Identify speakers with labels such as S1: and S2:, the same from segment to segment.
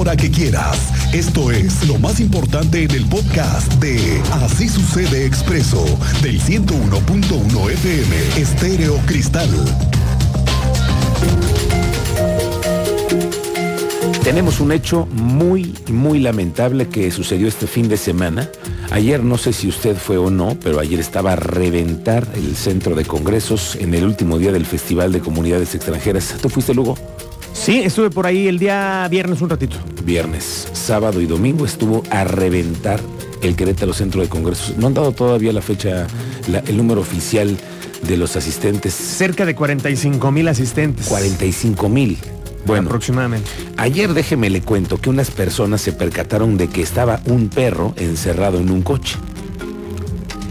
S1: hora que quieras. Esto es lo más importante en el podcast de Así sucede expreso del 101.1 FM Estéreo Cristal.
S2: Tenemos un hecho muy, muy lamentable que sucedió este fin de semana. Ayer no sé si usted fue o no, pero ayer estaba a reventar el centro de congresos en el último día del Festival de Comunidades Extranjeras. ¿Tú fuiste, Lugo?
S3: Sí, estuve por ahí el día viernes un ratito.
S2: Viernes, sábado y domingo estuvo a reventar el Querétaro Centro de Congresos. No han dado todavía la fecha, el número oficial de los asistentes.
S3: Cerca de 45 mil asistentes.
S2: 45 mil.
S3: Bueno, aproximadamente.
S2: Ayer déjeme le cuento que unas personas se percataron de que estaba un perro encerrado en un coche.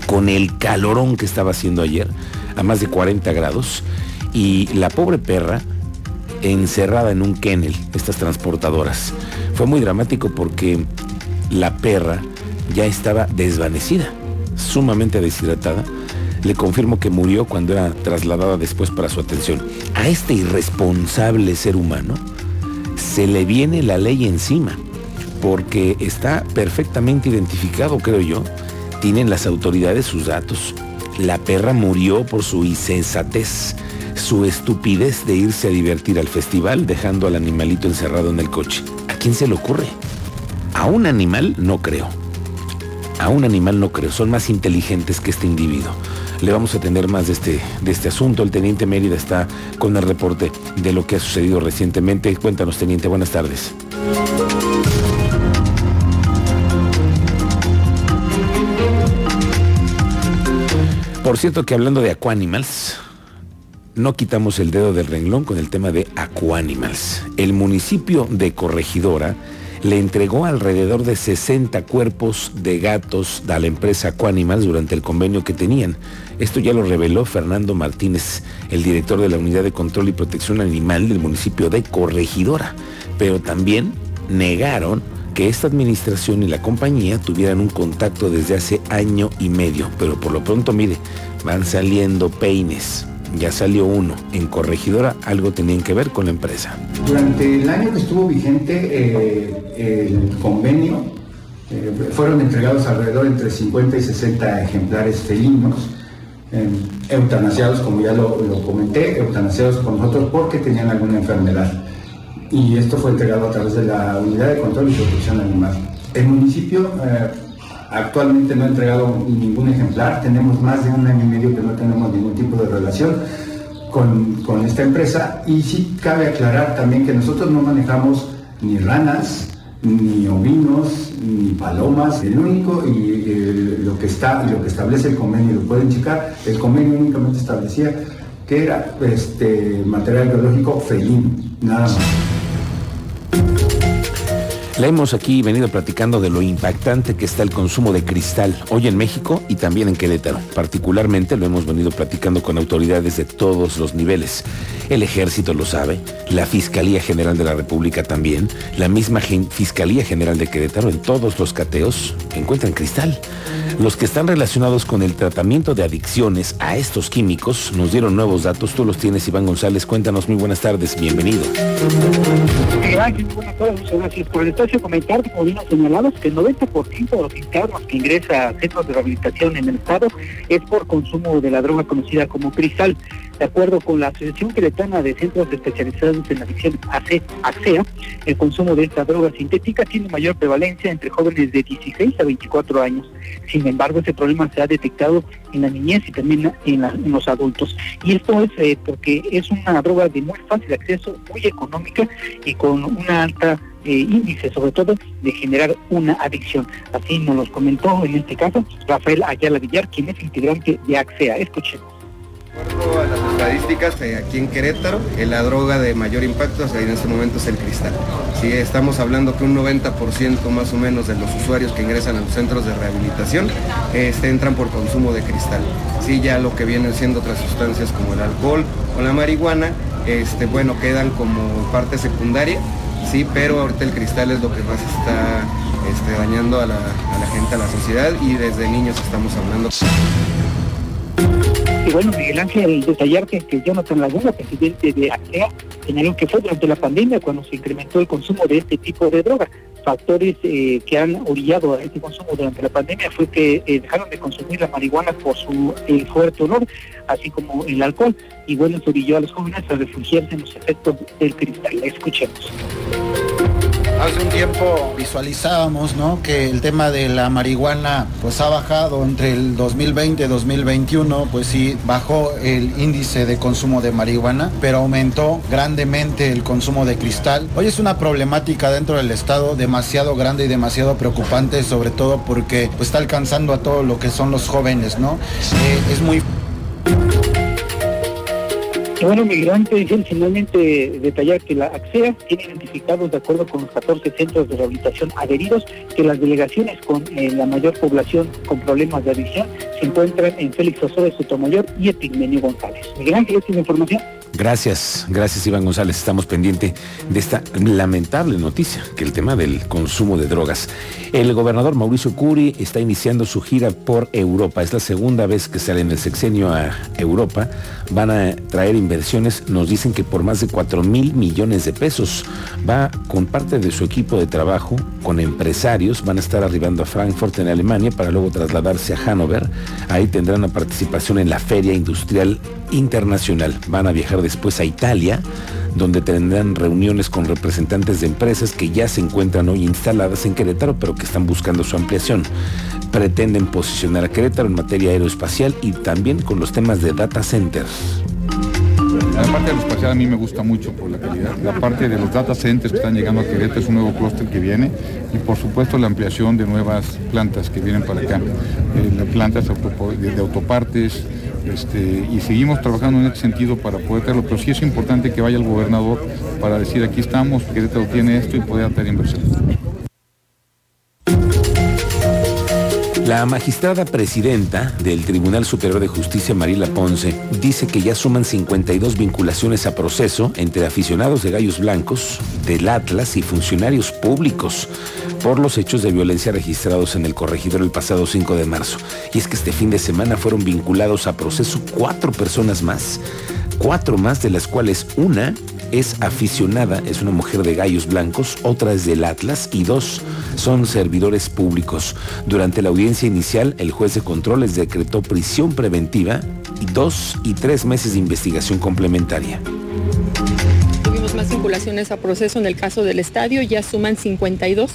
S2: Con el calorón que estaba haciendo ayer, a más de 40 grados, y la pobre perra encerrada en un kennel, estas transportadoras. Fue muy dramático porque la perra ya estaba desvanecida, sumamente deshidratada. Le confirmo que murió cuando era trasladada después para su atención. A este irresponsable ser humano se le viene la ley encima, porque está perfectamente identificado, creo yo. Tienen las autoridades sus datos. La perra murió por su insensatez, su estupidez de irse a divertir al festival dejando al animalito encerrado en el coche. ¿A quién se le ocurre? A un animal no creo. A un animal no creo. Son más inteligentes que este individuo le vamos a tener más de este, de este asunto. El teniente Mérida está con el reporte de lo que ha sucedido recientemente. Cuéntanos, teniente, buenas tardes. Por cierto que hablando de Aquanimals, no quitamos el dedo del renglón con el tema de Aquanimals. El municipio de Corregidora le entregó alrededor de 60 cuerpos de gatos a la empresa Aquanimals durante el convenio que tenían. Esto ya lo reveló Fernando Martínez, el director de la Unidad de Control y Protección Animal del municipio de Corregidora. Pero también negaron que esta administración y la compañía tuvieran un contacto desde hace año y medio. Pero por lo pronto, mire, van saliendo peines ya salió uno. En Corregidora algo tenían que ver con la empresa.
S4: Durante el año que estuvo vigente eh, el convenio, eh, fueron entregados alrededor entre 50 y 60 ejemplares felinos, eh, eutanasiados, como ya lo, comenté, eutanasiados con nosotros porque tenían alguna enfermedad. Y esto fue entregado a través de la Unidad de Control y Protección Animal. El municipio Actualmente no ha entregado ningún ejemplar, tenemos más de un año y medio que no tenemos ningún tipo de relación con, esta empresa y sí cabe aclarar también que nosotros no manejamos ni ranas, ni ovinos, ni palomas. El único y eh, lo que está y lo que establece el convenio, lo pueden checar, el convenio únicamente establecía que era este material biológico felino, nada más.
S2: Le hemos aquí venido platicando de lo impactante que está el consumo de cristal hoy en México y también en Querétaro. Particularmente lo hemos venido platicando con autoridades de todos los niveles. El ejército lo sabe, la Fiscalía General de la República también, la misma Fiscalía General de Querétaro en todos los cateos encuentran cristal. Los que están relacionados con el tratamiento de adicciones a estos químicos nos dieron nuevos datos. Tú los tienes, Iván González. Cuéntanos, muy buenas tardes, bienvenido.
S5: Comentar, como bien señalados, que el 90% de los internos que ingresa a centros de rehabilitación en el Estado es por consumo de la droga conocida como cristal. De acuerdo con la Asociación Queretana de Centros Especializados en Adicción, ASEA, el consumo de esta droga sintética tiene mayor prevalencia entre jóvenes de 16 a 24 años. Sin embargo, ese problema se ha detectado en la niñez y también en, los adultos. Y esto es eh, porque es una droga de muy fácil acceso, muy económica y con una alta eh, índice, sobre todo, de generar una adicción. Así nos los comentó en este caso Rafael Ayala Villar, quien es integrante de AXEA. Escuchemos
S6: a las estadísticas, eh, aquí en Querétaro, eh, la droga de mayor impacto en este momento es el cristal. Sí, estamos hablando que un 90% más o menos de los usuarios que ingresan a los centros de rehabilitación este, entran por consumo de cristal. Sí, ya lo que vienen siendo otras sustancias como el alcohol o la marihuana, este, bueno, quedan como parte secundaria, sí, pero ahorita el cristal es lo que más está este, dañando a la, gente, a la sociedad y desde niños estamos hablando.
S5: Y bueno, Miguel Ángel, detallarte que Jonathan Laguna, presidente de ACEA, señaló que fue durante la pandemia cuando se incrementó el consumo de este tipo de droga. Factores eh, que han orillado a este consumo durante la pandemia fue que eh, dejaron de consumir la marihuana por su fuerte olor, así como el alcohol. Y bueno, eso orilló a los jóvenes a refugiarse en los efectos del cristal. Escuchemos.
S7: Hace un tiempo visualizábamos ¿no? que el tema de la marihuana pues ha bajado entre el 2020 y 2021, pues sí, bajó el índice de consumo de marihuana, pero aumentó grandemente el consumo de cristal. Hoy es una problemática dentro del estado demasiado grande y demasiado preocupante, sobre todo porque pues, está alcanzando a todo lo que son los jóvenes, ¿no? Eh, es muy
S5: bueno, migrante, finalmente detallar que la AXEA tiene identificados, de acuerdo con los 14 centros de rehabilitación adheridos, que las delegaciones con eh, la mayor población con problemas de adicción se encuentran en Félix Osorio Sotomayor y Epigmenio González. Miguel ¿esta es información?
S2: Gracias, gracias Iván González. Estamos pendientes de esta lamentable noticia, que el tema del consumo de drogas. El gobernador Mauricio Curi está iniciando su gira por Europa. Es la segunda vez que sale en el sexenio a Europa. Van a traer inversiones, nos dicen que por más de 4 mil millones de pesos. Va con parte de su equipo de trabajo, con empresarios, van a estar arribando a Frankfurt en Alemania para luego trasladarse a Hannover. Ahí tendrán una participación en la Feria Industrial Internacional. Van a viajar después a Italia, donde tendrán reuniones con representantes de empresas que ya se encuentran hoy instaladas en Querétaro, pero que están buscando su ampliación. Pretenden posicionar a Querétaro en materia aeroespacial y también con los temas de data centers.
S8: La parte aeroespacial a mí me gusta mucho por la calidad. La parte de los data centers que están llegando a Querétaro es un nuevo clúster que viene y por supuesto la ampliación de nuevas plantas que vienen para acá. Eh, plantas de autopartes, este, y seguimos trabajando en ese sentido para poder tenerlo, pero sí es importante que vaya el gobernador para decir aquí estamos, Querétaro tiene esto y poder tener inversión.
S2: La magistrada presidenta del Tribunal Superior de Justicia, Marila Ponce, dice que ya suman 52 vinculaciones a proceso entre aficionados de gallos blancos, del Atlas y funcionarios públicos por los hechos de violencia registrados en el corregidor el pasado 5 de marzo. Y es que este fin de semana fueron vinculados a proceso cuatro personas más, cuatro más de las cuales una es aficionada, es una mujer de gallos blancos, otra es del Atlas y dos son servidores públicos. Durante la audiencia inicial, el juez de control les decretó prisión preventiva y dos y tres meses de investigación complementaria
S9: Tuvimos más vinculaciones a proceso en el caso del estadio, ya suman 52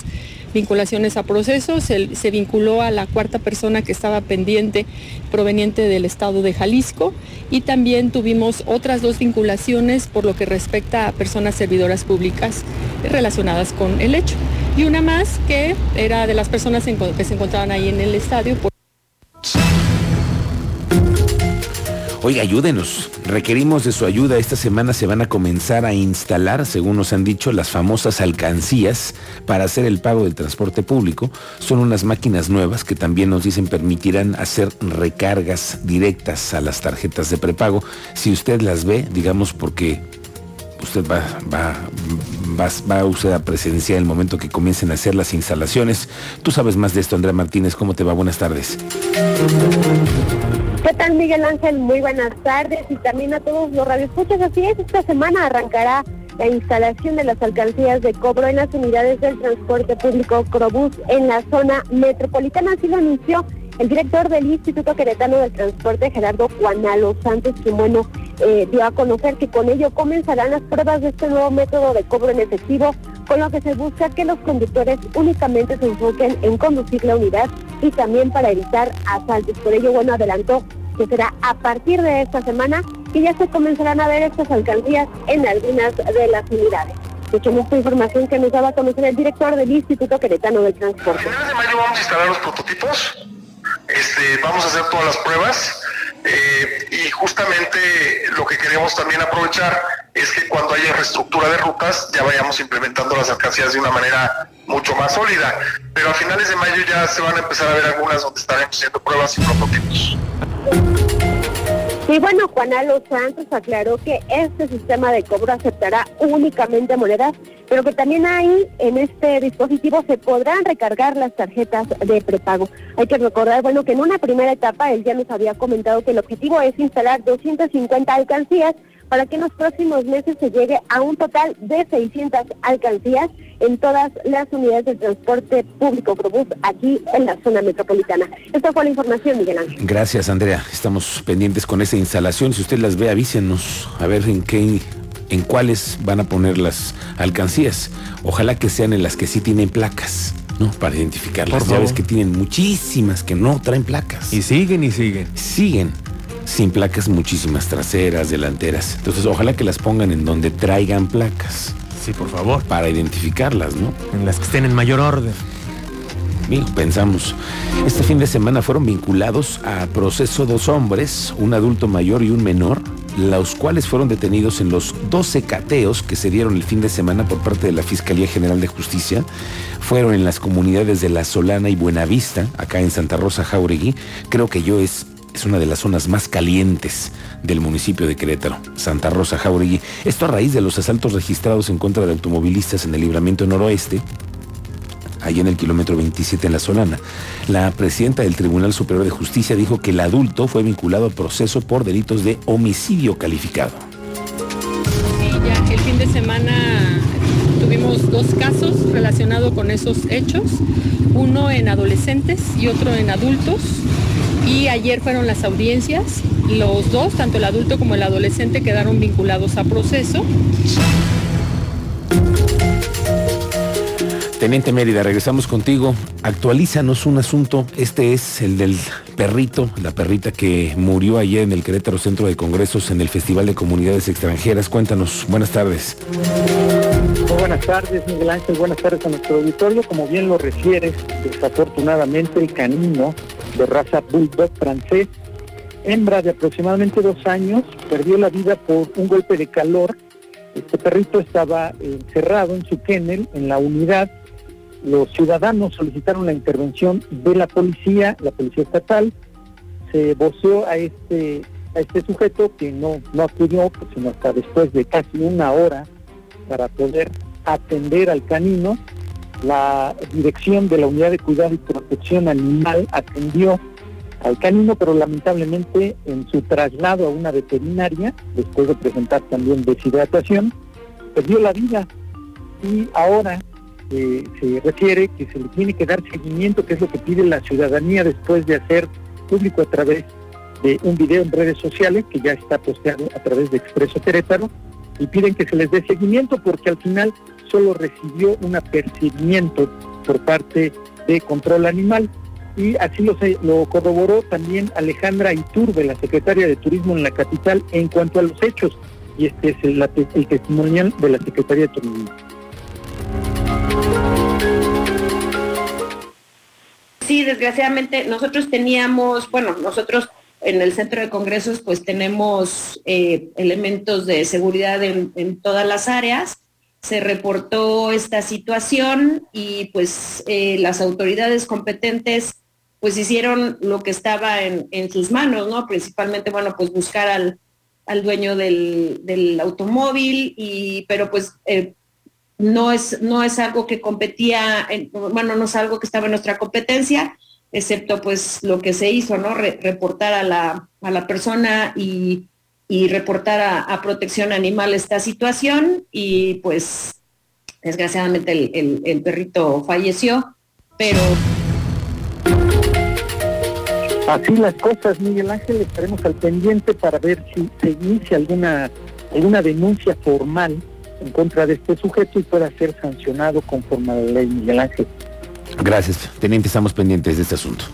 S9: vinculaciones a proceso, se, se, vinculó a la cuarta persona que estaba pendiente proveniente del estado de Jalisco y también tuvimos otras dos vinculaciones por lo que respecta a personas servidoras públicas relacionadas con el hecho. Y una más que era de las personas que se encontraban ahí en el estadio.
S2: Oiga, ayúdenos. Requerimos de su ayuda. Esta semana se van a comenzar a instalar, según nos han dicho, las famosas alcancías para hacer el pago del transporte público. Son unas máquinas nuevas que también nos dicen permitirán hacer recargas directas a las tarjetas de prepago. Si usted las ve, digamos porque usted va, va, va, va a presenciar el momento que comiencen a hacer las instalaciones. Tú sabes más de esto, Andrea Martínez. ¿Cómo te va? Buenas tardes.
S10: ¿Qué tal Miguel Ángel? Muy buenas tardes y también a todos los radioescuchas. Así es, esta semana arrancará la instalación de las alcancías de cobro en las unidades del transporte público Crobús en la zona metropolitana. Así lo anunció el director del Instituto Queretano del Transporte, Gerardo Juanalo Santos, que bueno, eh, dio a conocer que con ello comenzarán las pruebas de este nuevo método de cobro en efectivo, con lo que se busca que los conductores únicamente se enfoquen en conducir la unidad y también para evitar asaltos. Por ello, bueno, adelantó que será a partir de esta semana que ya se comenzarán a ver estas alcaldías en algunas de las unidades. Escuchemos esta información que nos daba a conocer el director del Instituto Queretano del Transporte.
S11: A finales de mayo vamos a instalar los prototipos, este, vamos a hacer todas las pruebas eh, y justamente lo que queremos también aprovechar es que cuando haya reestructura de rutas ya vayamos implementando las alcancías de una manera mucho más sólida. Pero a finales de mayo ya se van a empezar a ver algunas donde estaremos haciendo pruebas y prototipos.
S10: Y bueno, Juana Los Santos aclaró que este sistema de cobro aceptará únicamente monedas, pero que también ahí en este dispositivo se podrán recargar las tarjetas de prepago. Hay que recordar, bueno, que en una primera etapa él ya nos había comentado que el objetivo es instalar 250 alcancías para que en los próximos meses se llegue a un total de 600 alcancías en todas las unidades de transporte público Probus aquí en la zona metropolitana. Esta fue la información, Miguel Ángel.
S2: Gracias, Andrea. Estamos pendientes con esa instalación. Si usted las ve, avísenos a ver en qué en cuáles van a poner las alcancías. Ojalá que sean en las que sí tienen placas. ¿no? Para identificarlas. Ya ves que tienen muchísimas que no traen placas.
S3: Y siguen y siguen.
S2: Siguen sin placas muchísimas traseras, delanteras. Entonces, ojalá que las pongan en donde traigan placas.
S3: Sí, por favor.
S2: Para identificarlas, ¿no?
S3: En las que estén en mayor orden.
S2: Bien, pensamos. Este fin de semana fueron vinculados a proceso dos hombres, un adulto mayor y un menor, los cuales fueron detenidos en los 12 cateos que se dieron el fin de semana por parte de la Fiscalía General de Justicia. Fueron en las comunidades de La Solana y Buenavista, acá en Santa Rosa Jauregui. Creo que yo es es una de las zonas más calientes del municipio de Querétaro, Santa Rosa Jauregui. Esto a raíz de los asaltos registrados en contra de automovilistas en el libramiento noroeste, ahí en el kilómetro 27 en La Solana. La presidenta del Tribunal Superior de Justicia dijo que el adulto fue vinculado al proceso por delitos de homicidio calificado.
S9: Sí, ya el fin de semana tuvimos dos casos relacionados con esos hechos, uno en adolescentes y otro en adultos y ayer fueron las audiencias. Los dos, tanto el adulto como el adolescente, quedaron vinculados a proceso.
S2: Teniente Mérida, regresamos contigo. Actualízanos un asunto. Este es el del perrito, la perrita que murió ayer en el Querétaro Centro de Congresos en el Festival de Comunidades Extranjeras. Cuéntanos. Buenas tardes.
S12: Muy buenas tardes, Miguel Ángel. Buenas tardes a nuestro auditorio. Como bien lo refieres, desafortunadamente el canino de raza bulldog francés, hembra de aproximadamente dos años, perdió la vida por un golpe de calor. Este perrito estaba encerrado en su kennel, en la unidad. Los ciudadanos solicitaron la intervención de la policía, la policía estatal. Se voceó a este, a este sujeto que no, no acudió, sino hasta después de casi una hora para poder atender al canino la dirección de la Unidad de Cuidado y Protección Animal atendió al canino, pero lamentablemente en su traslado a una veterinaria, después de presentar también deshidratación, perdió la vida. Y ahora eh, se refiere que se le tiene que dar seguimiento, que es lo que pide la ciudadanía después de hacer público a través de un video en redes sociales que ya está posteado a través de Expreso Querétaro y piden que se les dé seguimiento porque al final solo recibió un apercibimiento por parte de control animal y así lo, lo corroboró también Alejandra Iturbe, la secretaria de Turismo en la capital, en cuanto a los hechos. Y este es el, el testimonial de la Secretaría de Turismo.
S13: Sí, desgraciadamente nosotros teníamos, bueno, nosotros en el centro de congresos pues tenemos eh, elementos de seguridad en, en todas las áreas se reportó esta situación y pues eh, las autoridades competentes pues hicieron lo que estaba en, sus manos, ¿no? Principalmente, bueno, pues buscar al, dueño del, automóvil, y, pero pues eh, no, es, no es algo que competía, bueno, no es algo que estaba en nuestra competencia, excepto pues lo que se hizo, ¿no? reportar a la, a la persona y y reportar a, protección animal esta situación y pues desgraciadamente el, perrito falleció, pero...
S12: Así las cosas, Miguel Ángel, estaremos al pendiente para ver si se inicia alguna, alguna denuncia formal en contra de este sujeto y pueda ser sancionado conforme a la ley, Miguel Ángel.
S2: Gracias, teniente, estamos pendientes de este asunto.